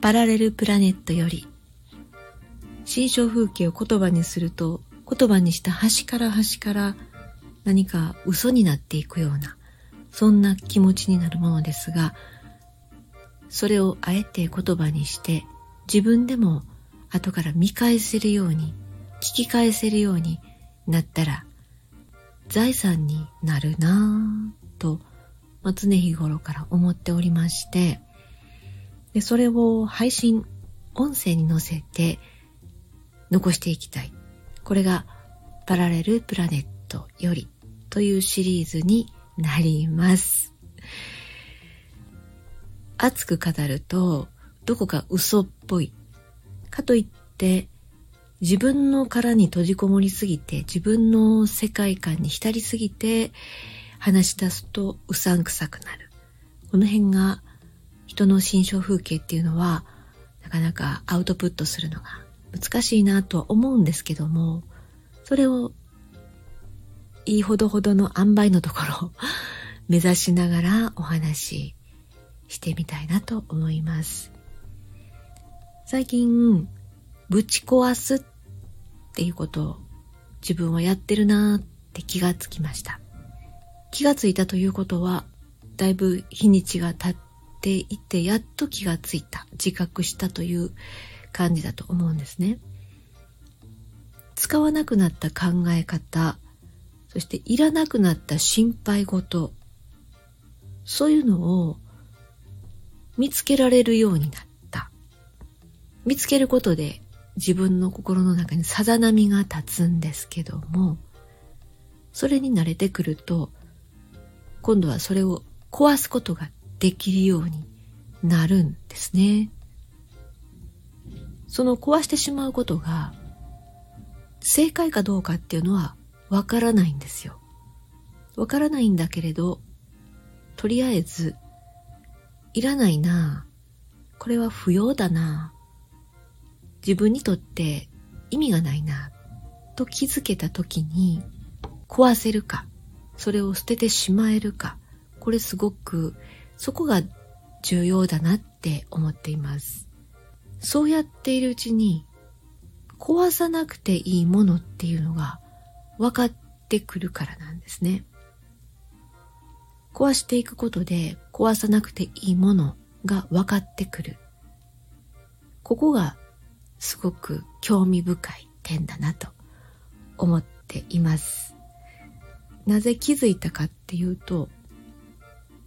パラレルプラネットより心象風景を言葉にすると言葉にした端から端から何か嘘になっていくようなそんな気持ちになるものですがそれをあえて言葉にして自分でも後から見返せるように聞き返せるようになったら財産になるなぁと、ま、常日頃から思っておりましてでそれを配信音声に載せて残していきたい。これがパラレルプラネットよりというシリーズになります。熱く語るとどこか嘘っぽい。かといって自分の殻に閉じこもりすぎて、自分の世界観に浸りすぎて、話し出すとうさんくさくなる。この辺が人の心象風景っていうのは、なかなかアウトプットするのが難しいなとは思うんですけども、それをいいほどほどの塩梅のところを 目指しながらお話ししてみたいなと思います。最近、ぶち壊すっていうことを自分はやってるなーって気がつきました。気がついたということは、だいぶ日にちが経っていて、やっと気がついた、自覚したという感じだと思うんですね。使わなくなった考え方、そしていらなくなった心配事、そういうのを見つけられるようになった。見つけることで自分の心の中にさざ波が立つんですけども、それに慣れてくると、今度はそれを壊すことができるようになるんですね。その壊してしまうことが正解かどうかっていうのはわからないんですよ。わからないんだけれど、とりあえず、いらないなこれは不要だな自分にとって意味がないなと気づけた時に壊せるかそれを捨ててしまえるかこれすごくそこが重要だなって思っています。そうやっているうちに壊さなくていいものっていうのが分かってくるからなんですね。壊していくことで壊さなくていいものが分かってくる。ここがすごく興味深い点だなと思っています。なぜ気づいたかっていうと、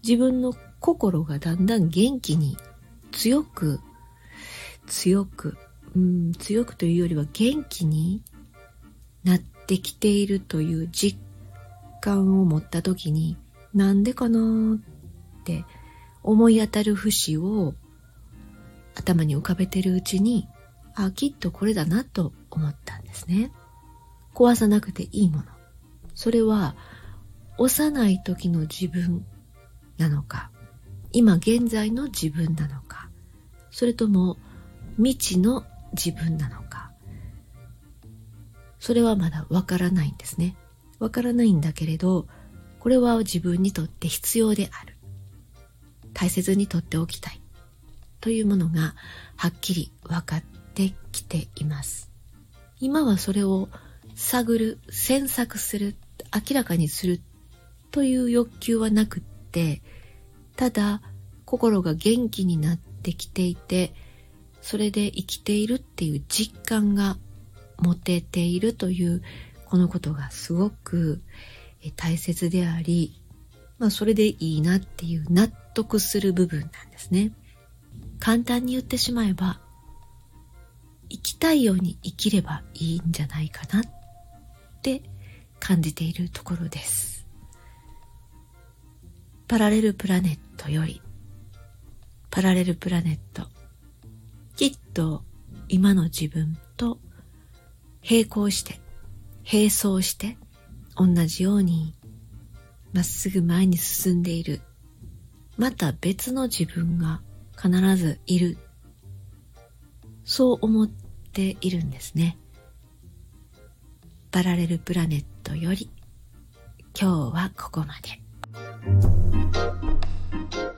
自分の心がだんだん元気に強く、強く、うん、強くというよりは元気になってきているという実感を持った時に、なんでかなって思い当たる節を頭に浮かべてるうちにあ、きっとこれだなと思ったんですね。壊さなくていいもの。それは、幼い時の自分なのか、今現在の自分なのか、それとも未知の自分なのか、それはまだわからないんですね。わからないんだけれど、これは自分にとって必要である。大切にとっておきたい。というものがはっきり分かってきています。今はそれを探る、詮索する、明らかにするという欲求はなくって、ただ心が元気になってきていて、それで生きているっていう実感が持てているというこのことがすごく大切であり、まあそれでいいなっていう納得する部分なんですね。簡単に言ってしまえば、生きたいように生きればいいんじゃないかなって感じているところです。パラレルプラネットより、パラレルプラネット、きっと今の自分と並行して、並走して、同じようにまっすぐ前に進んでいる、また別の自分が必ずいる。そう思っているんですね。パラレルプラネットより今日はここまで。thank you